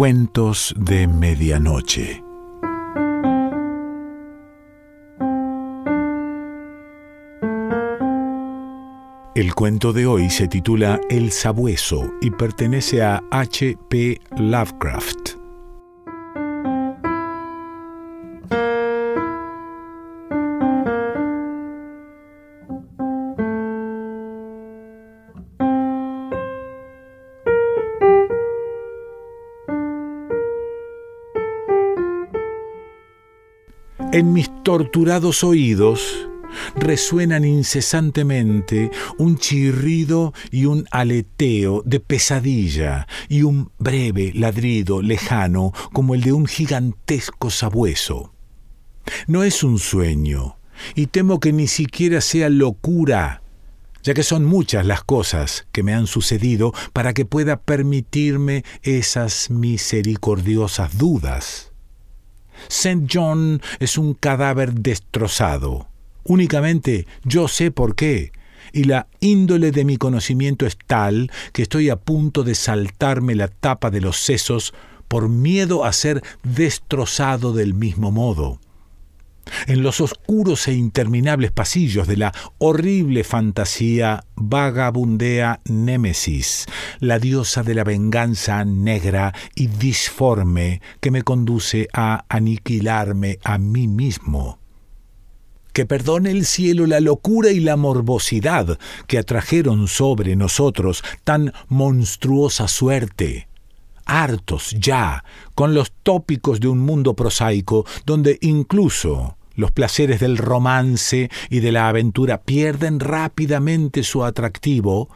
Cuentos de Medianoche. El cuento de hoy se titula El Sabueso y pertenece a H. P. Lovecraft. En mis torturados oídos resuenan incesantemente un chirrido y un aleteo de pesadilla y un breve ladrido lejano como el de un gigantesco sabueso. No es un sueño, y temo que ni siquiera sea locura, ya que son muchas las cosas que me han sucedido para que pueda permitirme esas misericordiosas dudas. St. John es un cadáver destrozado. Únicamente yo sé por qué, y la índole de mi conocimiento es tal que estoy a punto de saltarme la tapa de los sesos por miedo a ser destrozado del mismo modo. En los oscuros e interminables pasillos de la horrible fantasía vagabundea Némesis, la diosa de la venganza negra y disforme que me conduce a aniquilarme a mí mismo. Que perdone el cielo la locura y la morbosidad que atrajeron sobre nosotros tan monstruosa suerte hartos ya con los tópicos de un mundo prosaico donde incluso los placeres del romance y de la aventura pierden rápidamente su atractivo,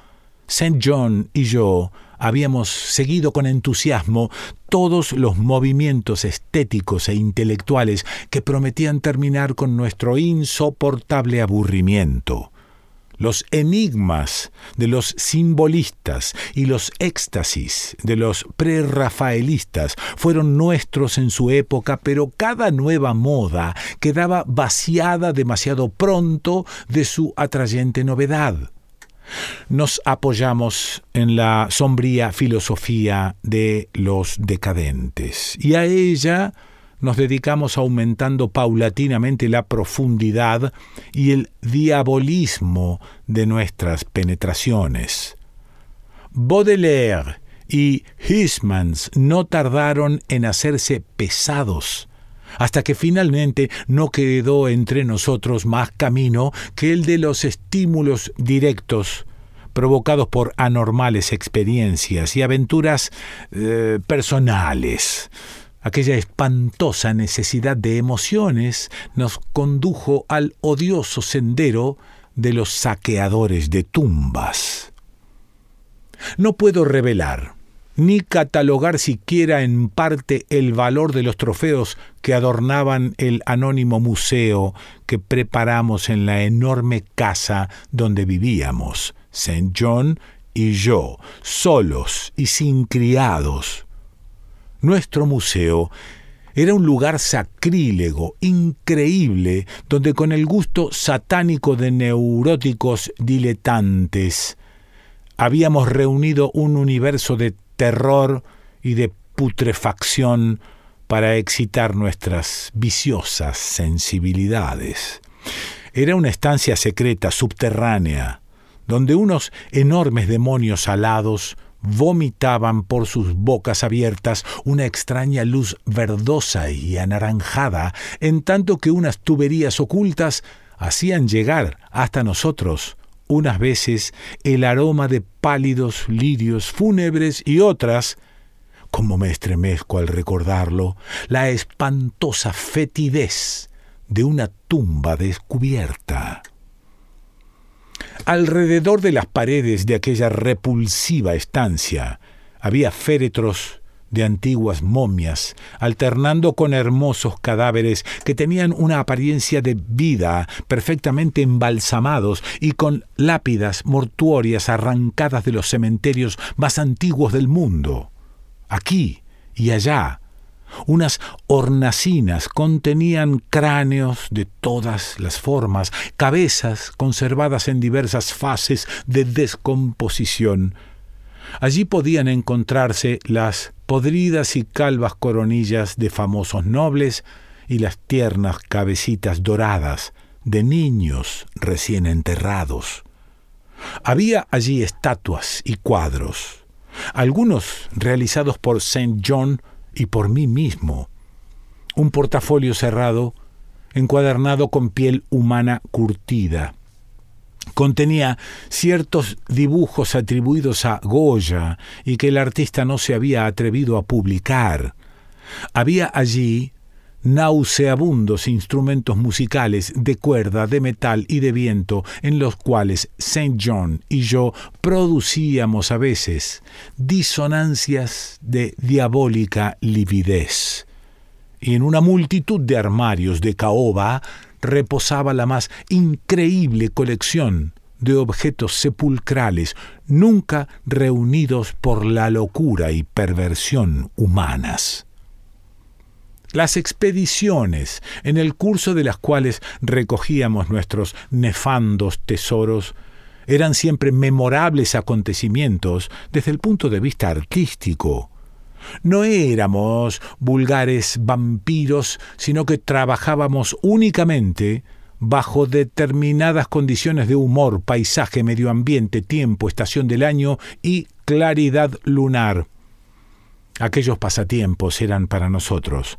St. John y yo habíamos seguido con entusiasmo todos los movimientos estéticos e intelectuales que prometían terminar con nuestro insoportable aburrimiento los enigmas de los simbolistas y los éxtasis de los prerrafaelistas fueron nuestros en su época, pero cada nueva moda quedaba vaciada demasiado pronto de su atrayente novedad. Nos apoyamos en la sombría filosofía de los decadentes y a ella nos dedicamos aumentando paulatinamente la profundidad y el diabolismo de nuestras penetraciones. Baudelaire y Huysmans no tardaron en hacerse pesados, hasta que finalmente no quedó entre nosotros más camino que el de los estímulos directos provocados por anormales experiencias y aventuras eh, personales aquella espantosa necesidad de emociones nos condujo al odioso sendero de los saqueadores de tumbas. No puedo revelar, ni catalogar siquiera en parte el valor de los trofeos que adornaban el anónimo museo que preparamos en la enorme casa donde vivíamos, St. John y yo, solos y sin criados, nuestro museo era un lugar sacrílego, increíble, donde con el gusto satánico de neuróticos diletantes habíamos reunido un universo de terror y de putrefacción para excitar nuestras viciosas sensibilidades. Era una estancia secreta, subterránea, donde unos enormes demonios alados vomitaban por sus bocas abiertas una extraña luz verdosa y anaranjada, en tanto que unas tuberías ocultas hacían llegar hasta nosotros unas veces el aroma de pálidos lirios fúnebres y otras, como me estremezco al recordarlo, la espantosa fetidez de una tumba descubierta. Alrededor de las paredes de aquella repulsiva estancia había féretros de antiguas momias, alternando con hermosos cadáveres que tenían una apariencia de vida, perfectamente embalsamados y con lápidas mortuorias arrancadas de los cementerios más antiguos del mundo. Aquí y allá, unas hornacinas contenían cráneos de todas las formas, cabezas conservadas en diversas fases de descomposición. Allí podían encontrarse las podridas y calvas coronillas de famosos nobles y las tiernas cabecitas doradas de niños recién enterrados. Había allí estatuas y cuadros, algunos realizados por Saint John y por mí mismo, un portafolio cerrado, encuadernado con piel humana curtida. Contenía ciertos dibujos atribuidos a Goya y que el artista no se había atrevido a publicar. Había allí nauseabundos instrumentos musicales de cuerda, de metal y de viento, en los cuales Saint John y yo producíamos a veces disonancias de diabólica lividez. Y en una multitud de armarios de caoba reposaba la más increíble colección de objetos sepulcrales, nunca reunidos por la locura y perversión humanas. Las expediciones, en el curso de las cuales recogíamos nuestros nefandos tesoros, eran siempre memorables acontecimientos desde el punto de vista artístico. No éramos vulgares vampiros, sino que trabajábamos únicamente bajo determinadas condiciones de humor, paisaje, medio ambiente, tiempo, estación del año y claridad lunar. Aquellos pasatiempos eran para nosotros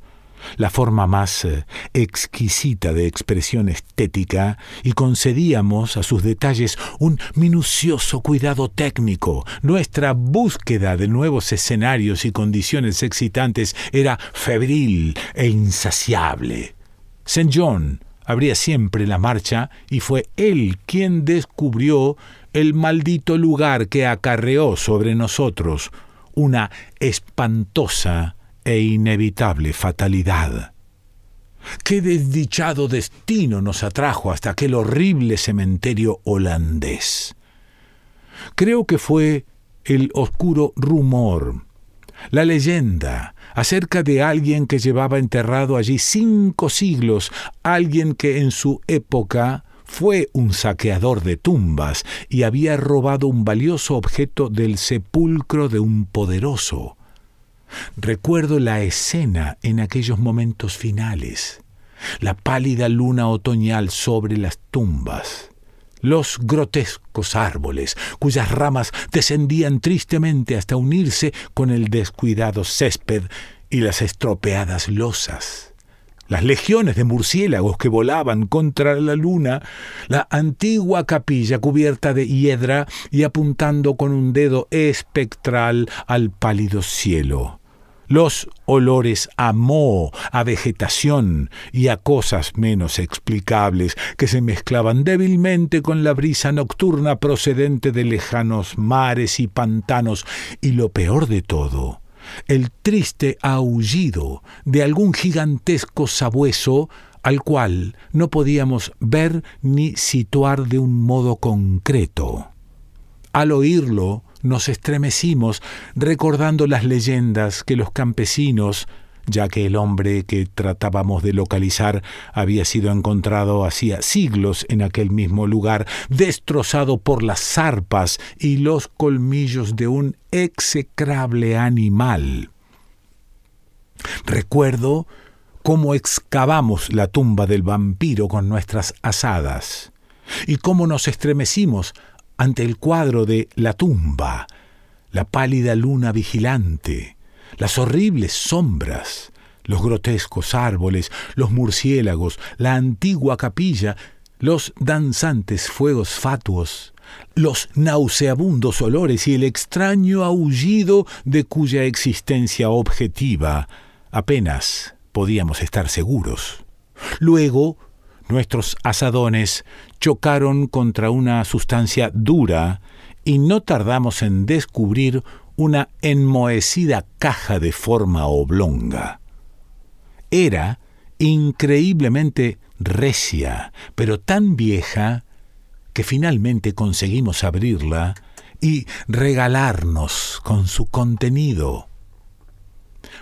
la forma más eh, exquisita de expresión estética, y concedíamos a sus detalles un minucioso cuidado técnico. Nuestra búsqueda de nuevos escenarios y condiciones excitantes era febril e insaciable. St. John abría siempre la marcha y fue él quien descubrió el maldito lugar que acarreó sobre nosotros una espantosa e inevitable fatalidad. Qué desdichado destino nos atrajo hasta aquel horrible cementerio holandés. Creo que fue el oscuro rumor, la leyenda acerca de alguien que llevaba enterrado allí cinco siglos, alguien que en su época fue un saqueador de tumbas y había robado un valioso objeto del sepulcro de un poderoso. Recuerdo la escena en aquellos momentos finales, la pálida luna otoñal sobre las tumbas, los grotescos árboles cuyas ramas descendían tristemente hasta unirse con el descuidado césped y las estropeadas losas. Las legiones de murciélagos que volaban contra la luna, la antigua capilla cubierta de hiedra y apuntando con un dedo espectral al pálido cielo los olores a moho, a vegetación y a cosas menos explicables que se mezclaban débilmente con la brisa nocturna procedente de lejanos mares y pantanos, y lo peor de todo, el triste aullido de algún gigantesco sabueso al cual no podíamos ver ni situar de un modo concreto. Al oírlo, nos estremecimos recordando las leyendas que los campesinos, ya que el hombre que tratábamos de localizar había sido encontrado hacía siglos en aquel mismo lugar, destrozado por las zarpas y los colmillos de un execrable animal. Recuerdo cómo excavamos la tumba del vampiro con nuestras asadas, y cómo nos estremecimos ante el cuadro de la tumba, la pálida luna vigilante, las horribles sombras, los grotescos árboles, los murciélagos, la antigua capilla, los danzantes fuegos fatuos, los nauseabundos olores y el extraño aullido de cuya existencia objetiva apenas podíamos estar seguros. Luego nuestros asadones chocaron contra una sustancia dura y no tardamos en descubrir una enmohecida caja de forma oblonga. Era increíblemente recia, pero tan vieja que finalmente conseguimos abrirla y regalarnos con su contenido.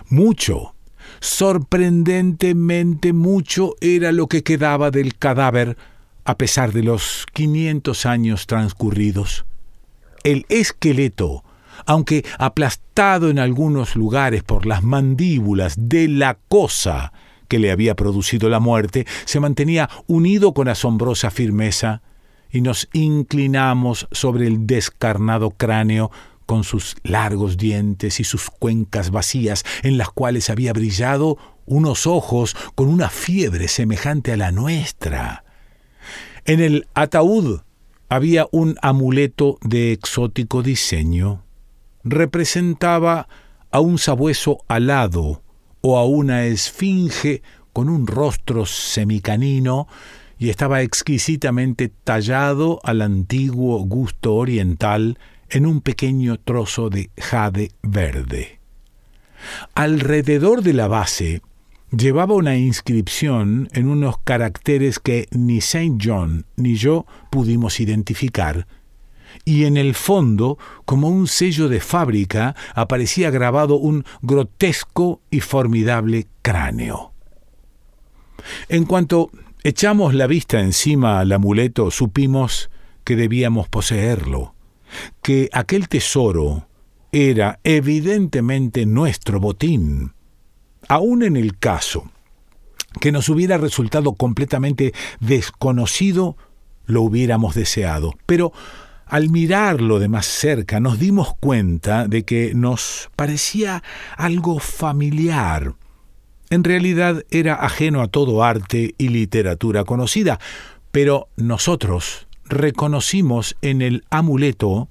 Mucho Sorprendentemente mucho era lo que quedaba del cadáver a pesar de los 500 años transcurridos. El esqueleto aunque aplastado en algunos lugares por las mandíbulas de la cosa que le había producido la muerte, se mantenía unido con asombrosa firmeza y nos inclinamos sobre el descarnado cráneo con sus largos dientes y sus cuencas vacías en las cuales había brillado unos ojos con una fiebre semejante a la nuestra. En el ataúd había un amuleto de exótico diseño. Representaba a un sabueso alado o a una esfinge con un rostro semicanino y estaba exquisitamente tallado al antiguo gusto oriental en un pequeño trozo de jade verde. Alrededor de la base llevaba una inscripción en unos caracteres que ni Saint John ni yo pudimos identificar, y en el fondo, como un sello de fábrica, aparecía grabado un grotesco y formidable cráneo. En cuanto echamos la vista encima al amuleto, supimos que debíamos poseerlo, que aquel tesoro era evidentemente nuestro botín, aun en el caso que nos hubiera resultado completamente desconocido, lo hubiéramos deseado. Pero al mirarlo de más cerca nos dimos cuenta de que nos parecía algo familiar. En realidad era ajeno a todo arte y literatura conocida, pero nosotros reconocimos en el amuleto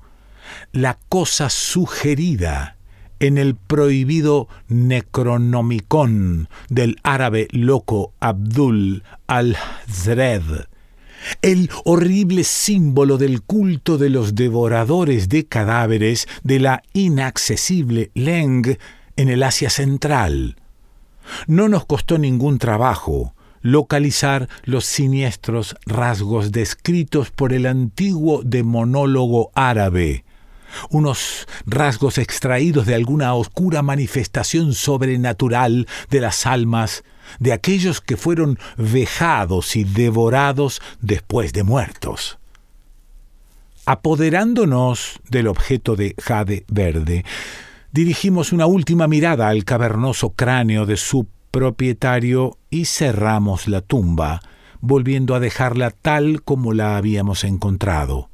la cosa sugerida en el prohibido Necronomicon del árabe loco Abdul al-Zred, el horrible símbolo del culto de los devoradores de cadáveres de la inaccesible Leng en el Asia Central. No nos costó ningún trabajo localizar los siniestros rasgos descritos por el antiguo demonólogo árabe, unos rasgos extraídos de alguna oscura manifestación sobrenatural de las almas de aquellos que fueron vejados y devorados después de muertos. Apoderándonos del objeto de jade verde, dirigimos una última mirada al cavernoso cráneo de su propietario y cerramos la tumba, volviendo a dejarla tal como la habíamos encontrado.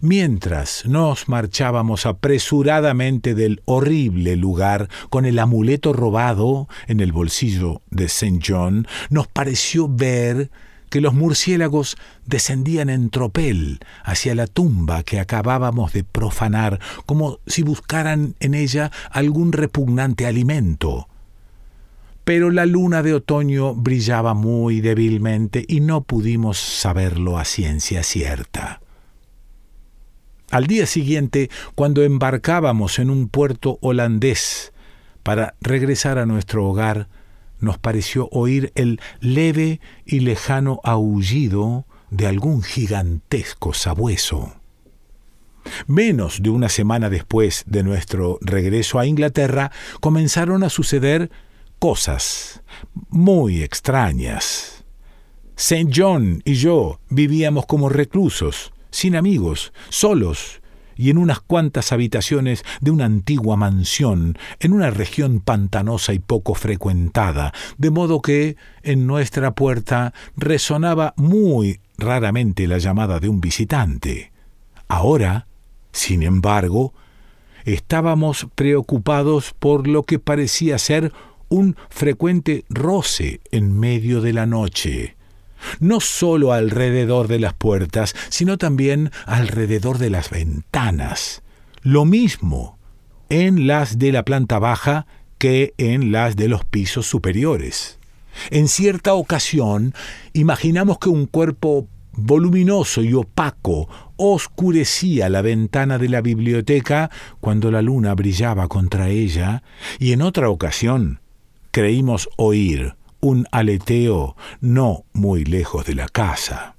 Mientras nos marchábamos apresuradamente del horrible lugar con el amuleto robado en el bolsillo de St. John, nos pareció ver que los murciélagos descendían en tropel hacia la tumba que acabábamos de profanar, como si buscaran en ella algún repugnante alimento. Pero la luna de otoño brillaba muy débilmente y no pudimos saberlo a ciencia cierta. Al día siguiente, cuando embarcábamos en un puerto holandés para regresar a nuestro hogar, nos pareció oír el leve y lejano aullido de algún gigantesco sabueso. Menos de una semana después de nuestro regreso a Inglaterra, comenzaron a suceder cosas muy extrañas. St. John y yo vivíamos como reclusos, sin amigos, solos y en unas cuantas habitaciones de una antigua mansión, en una región pantanosa y poco frecuentada, de modo que en nuestra puerta resonaba muy raramente la llamada de un visitante. Ahora, sin embargo, estábamos preocupados por lo que parecía ser un frecuente roce en medio de la noche no sólo alrededor de las puertas, sino también alrededor de las ventanas. Lo mismo en las de la planta baja que en las de los pisos superiores. En cierta ocasión, imaginamos que un cuerpo voluminoso y opaco oscurecía la ventana de la biblioteca cuando la luna brillaba contra ella, y en otra ocasión creímos oír un aleteo no muy lejos de la casa.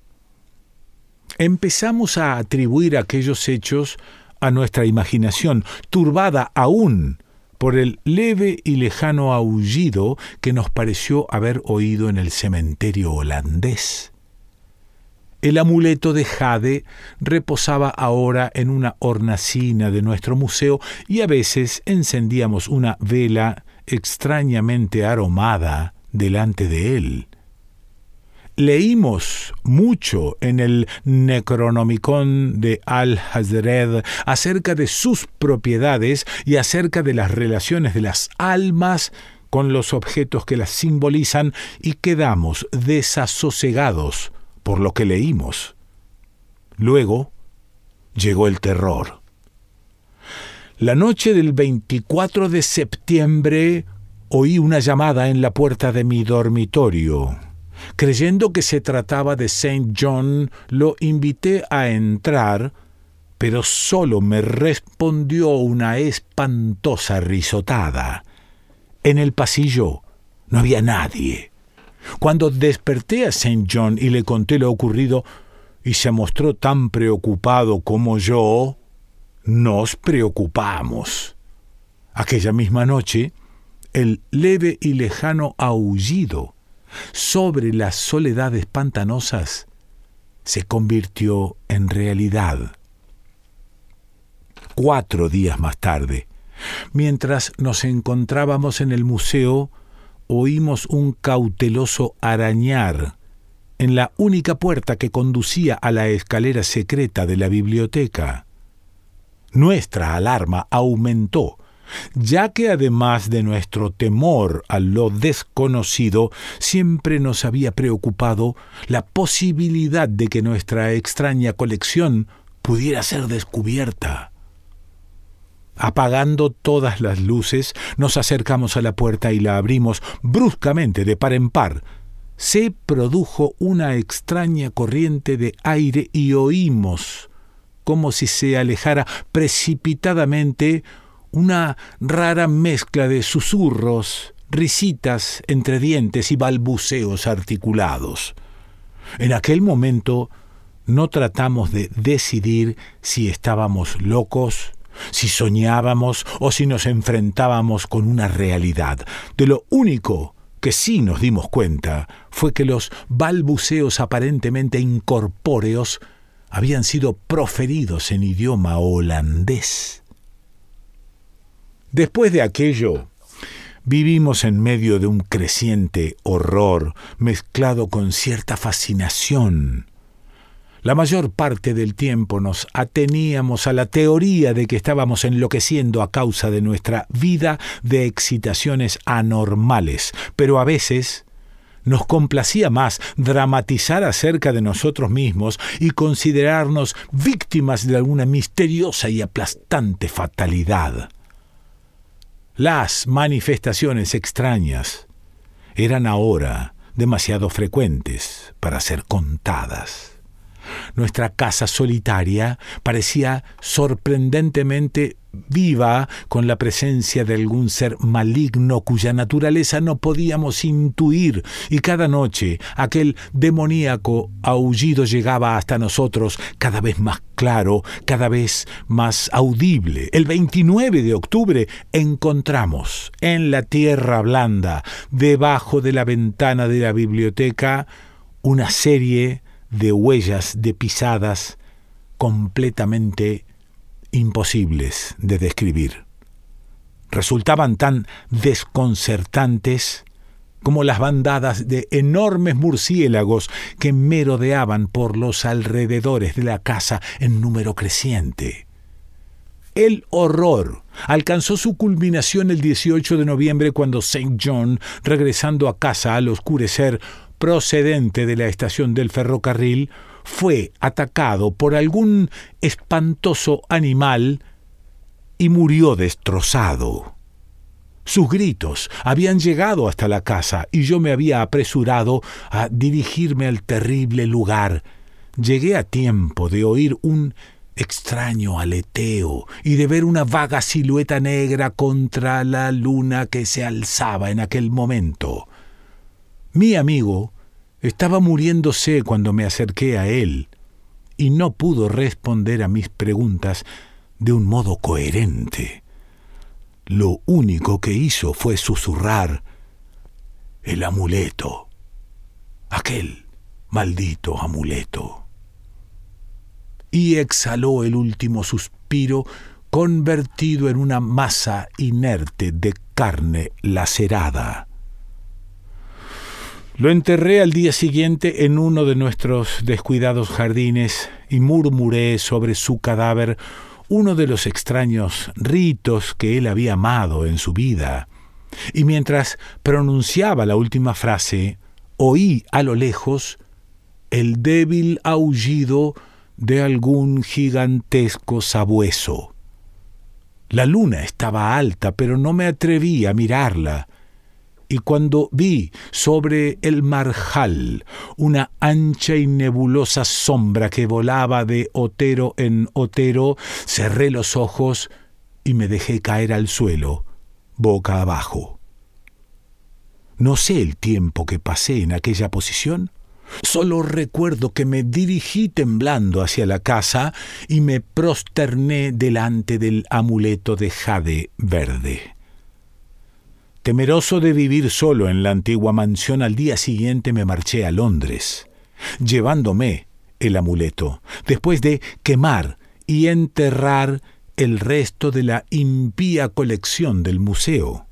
Empezamos a atribuir aquellos hechos a nuestra imaginación, turbada aún por el leve y lejano aullido que nos pareció haber oído en el cementerio holandés. El amuleto de jade reposaba ahora en una hornacina de nuestro museo y a veces encendíamos una vela extrañamente aromada delante de él. Leímos mucho en el Necronomicon de Al-Hazred acerca de sus propiedades y acerca de las relaciones de las almas con los objetos que las simbolizan y quedamos desasosegados por lo que leímos. Luego llegó el terror. La noche del 24 de septiembre oí una llamada en la puerta de mi dormitorio. Creyendo que se trataba de Saint John, lo invité a entrar, pero solo me respondió una espantosa risotada. En el pasillo no había nadie. Cuando desperté a St. John y le conté lo ocurrido, y se mostró tan preocupado como yo, nos preocupamos. Aquella misma noche, el leve y lejano aullido sobre las soledades pantanosas se convirtió en realidad. Cuatro días más tarde, mientras nos encontrábamos en el museo, oímos un cauteloso arañar en la única puerta que conducía a la escalera secreta de la biblioteca. Nuestra alarma aumentó, ya que además de nuestro temor a lo desconocido, siempre nos había preocupado la posibilidad de que nuestra extraña colección pudiera ser descubierta. Apagando todas las luces, nos acercamos a la puerta y la abrimos bruscamente de par en par. Se produjo una extraña corriente de aire y oímos, como si se alejara precipitadamente, una rara mezcla de susurros, risitas entre dientes y balbuceos articulados. En aquel momento no tratamos de decidir si estábamos locos, si soñábamos o si nos enfrentábamos con una realidad. De lo único que sí nos dimos cuenta fue que los balbuceos aparentemente incorpóreos habían sido proferidos en idioma holandés. Después de aquello, vivimos en medio de un creciente horror mezclado con cierta fascinación la mayor parte del tiempo nos ateníamos a la teoría de que estábamos enloqueciendo a causa de nuestra vida de excitaciones anormales, pero a veces nos complacía más dramatizar acerca de nosotros mismos y considerarnos víctimas de alguna misteriosa y aplastante fatalidad. Las manifestaciones extrañas eran ahora demasiado frecuentes para ser contadas. Nuestra casa solitaria parecía sorprendentemente viva con la presencia de algún ser maligno cuya naturaleza no podíamos intuir, y cada noche aquel demoníaco aullido llegaba hasta nosotros cada vez más claro, cada vez más audible. El 29 de octubre encontramos en la tierra blanda, debajo de la ventana de la biblioteca, una serie de huellas de pisadas completamente imposibles de describir. Resultaban tan desconcertantes como las bandadas de enormes murciélagos que merodeaban por los alrededores de la casa en número creciente. El horror alcanzó su culminación el 18 de noviembre cuando St. John, regresando a casa al oscurecer, procedente de la estación del ferrocarril, fue atacado por algún espantoso animal y murió destrozado. Sus gritos habían llegado hasta la casa y yo me había apresurado a dirigirme al terrible lugar. Llegué a tiempo de oír un extraño aleteo y de ver una vaga silueta negra contra la luna que se alzaba en aquel momento. Mi amigo estaba muriéndose cuando me acerqué a él y no pudo responder a mis preguntas de un modo coherente. Lo único que hizo fue susurrar el amuleto, aquel maldito amuleto. y exhaló el último suspiro convertido en una masa inerte de carne lacerada. Lo enterré al día siguiente en uno de nuestros descuidados jardines y murmuré sobre su cadáver uno de los extraños ritos que él había amado en su vida. Y mientras pronunciaba la última frase, oí a lo lejos el débil aullido de algún gigantesco sabueso. La luna estaba alta, pero no me atreví a mirarla, y cuando vi sobre el marjal una ancha y nebulosa sombra que volaba de otero en otero, cerré los ojos y me dejé caer al suelo, boca abajo. No sé el tiempo que pasé en aquella posición. Solo recuerdo que me dirigí temblando hacia la casa y me prosterné delante del amuleto de jade verde. Temeroso de vivir solo en la antigua mansión, al día siguiente me marché a Londres, llevándome el amuleto, después de quemar y enterrar el resto de la impía colección del museo.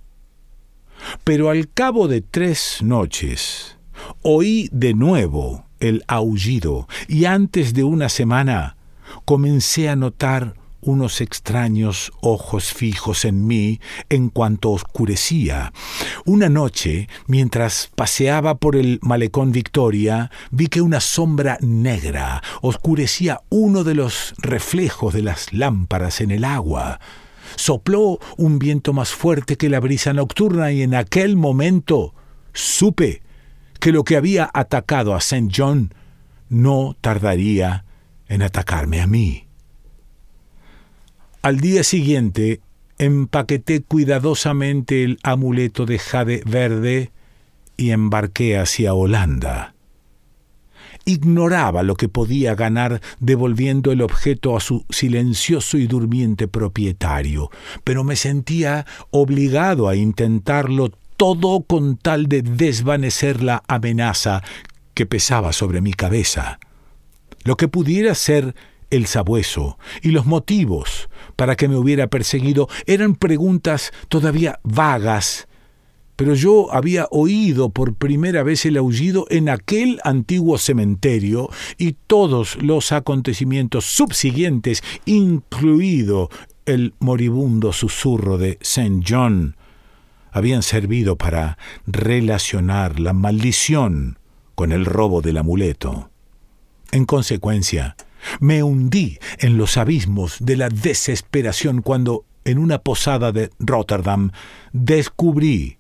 Pero al cabo de tres noches, oí de nuevo el aullido y antes de una semana comencé a notar unos extraños ojos fijos en mí en cuanto oscurecía. Una noche, mientras paseaba por el malecón Victoria, vi que una sombra negra oscurecía uno de los reflejos de las lámparas en el agua. Sopló un viento más fuerte que la brisa nocturna y en aquel momento supe que lo que había atacado a St. John no tardaría en atacarme a mí. Al día siguiente empaqueté cuidadosamente el amuleto de jade verde y embarqué hacia Holanda. Ignoraba lo que podía ganar devolviendo el objeto a su silencioso y durmiente propietario, pero me sentía obligado a intentarlo todo con tal de desvanecer la amenaza que pesaba sobre mi cabeza. Lo que pudiera ser el sabueso y los motivos para que me hubiera perseguido eran preguntas todavía vagas, pero yo había oído por primera vez el aullido en aquel antiguo cementerio y todos los acontecimientos subsiguientes, incluido el moribundo susurro de St. John, habían servido para relacionar la maldición con el robo del amuleto. En consecuencia, me hundí en los abismos de la desesperación cuando, en una posada de Rotterdam, descubrí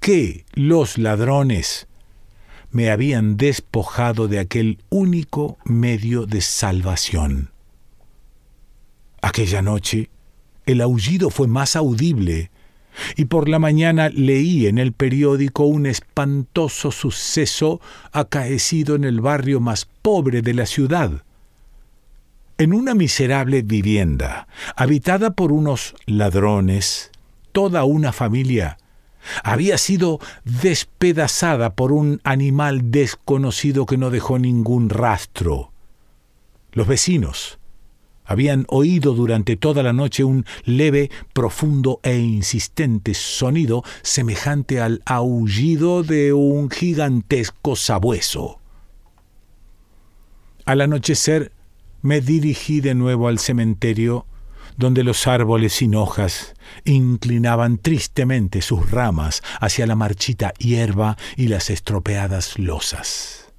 que los ladrones me habían despojado de aquel único medio de salvación. Aquella noche el aullido fue más audible y por la mañana leí en el periódico un espantoso suceso acaecido en el barrio más pobre de la ciudad en una miserable vivienda, habitada por unos ladrones, toda una familia había sido despedazada por un animal desconocido que no dejó ningún rastro. Los vecinos habían oído durante toda la noche un leve, profundo e insistente sonido semejante al aullido de un gigantesco sabueso. Al anochecer me dirigí de nuevo al cementerio, donde los árboles sin hojas inclinaban tristemente sus ramas hacia la marchita hierba y las estropeadas losas.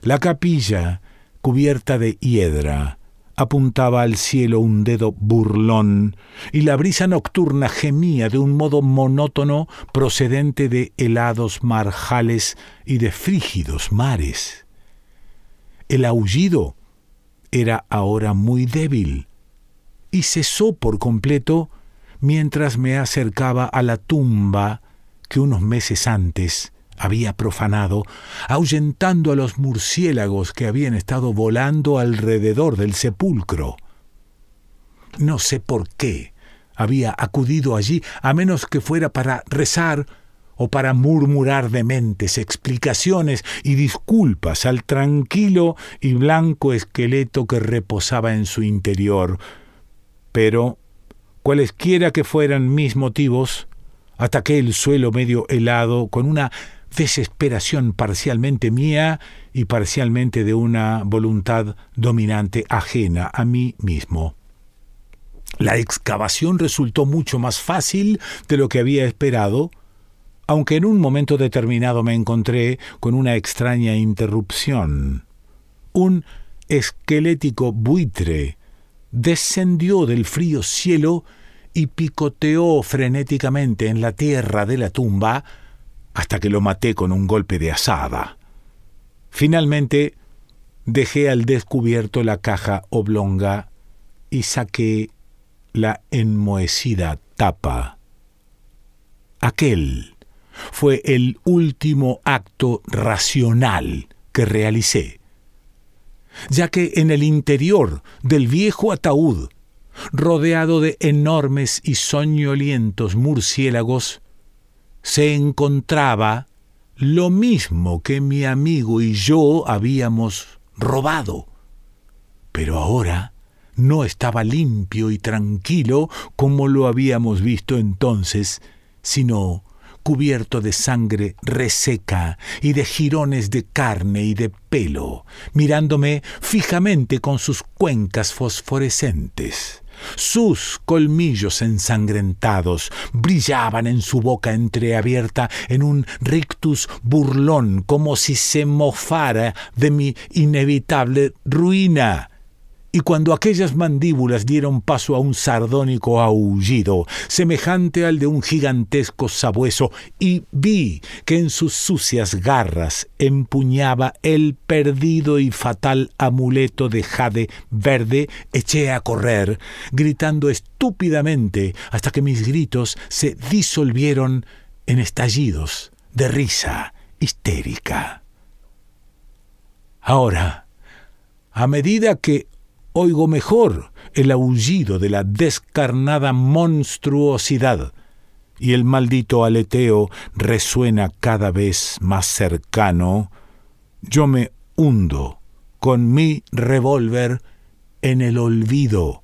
La capilla, cubierta de hiedra, apuntaba al cielo un dedo burlón, y la brisa nocturna gemía de un modo monótono procedente de helados marjales y de frígidos mares. El aullido era ahora muy débil y cesó por completo mientras me acercaba a la tumba que unos meses antes había profanado, ahuyentando a los murciélagos que habían estado volando alrededor del sepulcro. No sé por qué había acudido allí, a menos que fuera para rezar o para murmurar dementes explicaciones y disculpas al tranquilo y blanco esqueleto que reposaba en su interior. Pero, cualesquiera que fueran mis motivos, ataqué el suelo medio helado con una desesperación parcialmente mía y parcialmente de una voluntad dominante ajena a mí mismo. La excavación resultó mucho más fácil de lo que había esperado, aunque en un momento determinado me encontré con una extraña interrupción. Un esquelético buitre descendió del frío cielo y picoteó frenéticamente en la tierra de la tumba hasta que lo maté con un golpe de asada. Finalmente dejé al descubierto la caja oblonga y saqué la enmohecida tapa. Aquel fue el último acto racional que realicé, ya que en el interior del viejo ataúd, rodeado de enormes y soñolientos murciélagos, se encontraba lo mismo que mi amigo y yo habíamos robado. Pero ahora no estaba limpio y tranquilo como lo habíamos visto entonces, sino cubierto de sangre reseca y de jirones de carne y de pelo, mirándome fijamente con sus cuencas fosforescentes. Sus colmillos ensangrentados brillaban en su boca entreabierta en un rictus burlón, como si se mofara de mi inevitable ruina y cuando aquellas mandíbulas dieron paso a un sardónico aullido, semejante al de un gigantesco sabueso, y vi que en sus sucias garras empuñaba el perdido y fatal amuleto de jade verde, eché a correr, gritando estúpidamente hasta que mis gritos se disolvieron en estallidos de risa histérica. Ahora, a medida que oigo mejor el aullido de la descarnada monstruosidad, y el maldito aleteo resuena cada vez más cercano, yo me hundo con mi revólver en el olvido,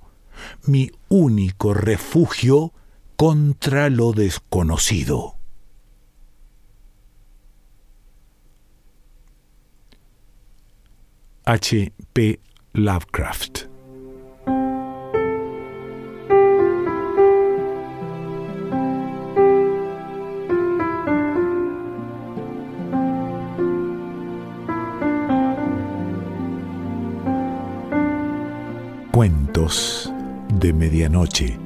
mi único refugio contra lo desconocido. H. P. Lovecraft. Cuentos de Medianoche.